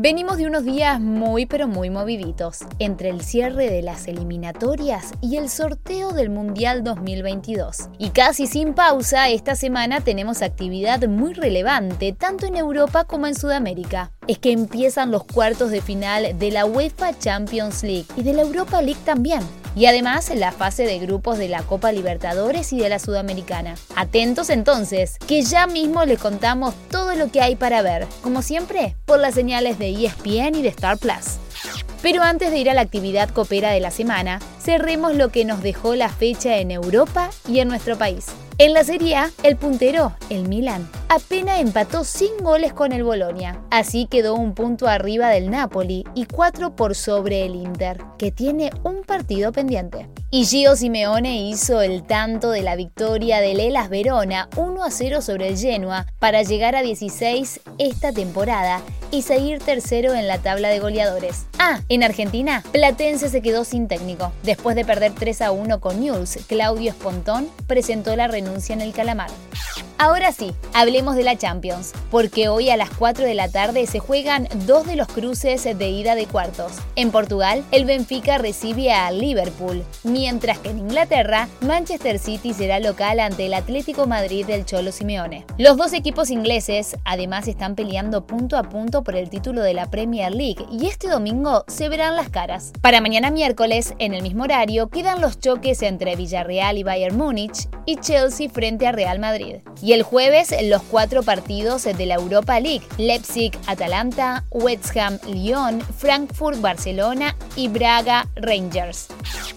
Venimos de unos días muy pero muy moviditos, entre el cierre de las eliminatorias y el sorteo del Mundial 2022. Y casi sin pausa, esta semana tenemos actividad muy relevante, tanto en Europa como en Sudamérica. Es que empiezan los cuartos de final de la UEFA Champions League y de la Europa League también y además la fase de grupos de la Copa Libertadores y de la Sudamericana. Atentos entonces, que ya mismo les contamos todo lo que hay para ver, como siempre, por las señales de ESPN y de Star Plus. Pero antes de ir a la actividad copera de la semana, cerremos lo que nos dejó la fecha en Europa y en nuestro país. En la Serie A, el puntero, el Milan, apenas empató sin goles con el Bolonia. Así quedó un punto arriba del Napoli y cuatro por sobre el Inter, que tiene un partido pendiente. Y Gio Simeone hizo el tanto de la victoria del Elas Verona 1 a 0 sobre el Genoa para llegar a 16 esta temporada y seguir tercero en la tabla de goleadores. Ah, en Argentina, Platense se quedó sin técnico. Después de perder 3 a 1 con News, Claudio Espontón presentó la renuncia en el Calamar. Ahora sí, hablemos de la Champions, porque hoy a las 4 de la tarde se juegan dos de los cruces de ida de cuartos. En Portugal, el Benfica recibe a Liverpool, mientras que en Inglaterra, Manchester City será local ante el Atlético Madrid del Cholo Simeone. Los dos equipos ingleses además están peleando punto a punto por el título de la Premier League y este domingo se verán las caras. Para mañana miércoles, en el mismo horario, quedan los choques entre Villarreal y Bayern Múnich y Chelsea frente a Real Madrid. El jueves los cuatro partidos de la Europa League, Leipzig, Atalanta, West Ham, Lyon, Frankfurt, Barcelona y Braga, Rangers.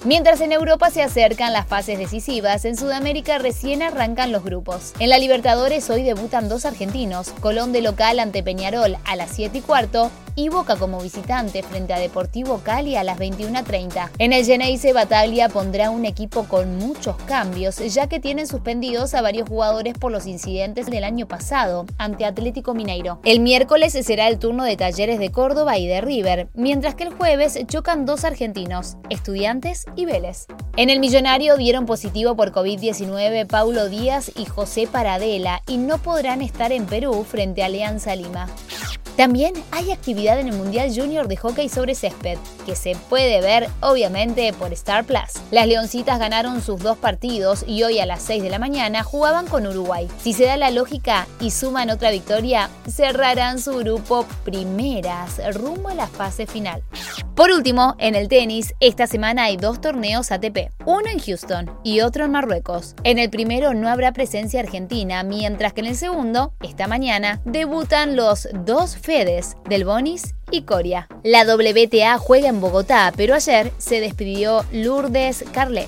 Mientras en Europa se acercan las fases decisivas, en Sudamérica recién arrancan los grupos. En la Libertadores hoy debutan dos argentinos, Colón de local ante Peñarol a las 7 y cuarto y Boca como visitante frente a Deportivo Cali a las 21.30. En el Geneise Bataglia pondrá un equipo con muchos cambios, ya que tienen suspendidos a varios jugadores por incidentes del año pasado ante Atlético Mineiro. El miércoles será el turno de Talleres de Córdoba y de River, mientras que el jueves chocan dos argentinos, Estudiantes y Vélez. En el Millonario dieron positivo por COVID-19 Paulo Díaz y José Paradela y no podrán estar en Perú frente a Alianza Lima. También hay actividad en el Mundial Junior de Hockey sobre césped, que se puede ver obviamente por Star Plus. Las Leoncitas ganaron sus dos partidos y hoy a las 6 de la mañana jugaban con Uruguay. Si se da la lógica y suman otra victoria, cerrarán su grupo primeras rumbo a la fase final. Por último, en el tenis, esta semana hay dos torneos ATP, uno en Houston y otro en Marruecos. En el primero no habrá presencia argentina, mientras que en el segundo, esta mañana, debutan los dos Fedes del Bonis y Coria. La WTA juega en Bogotá, pero ayer se despidió Lourdes Carlet.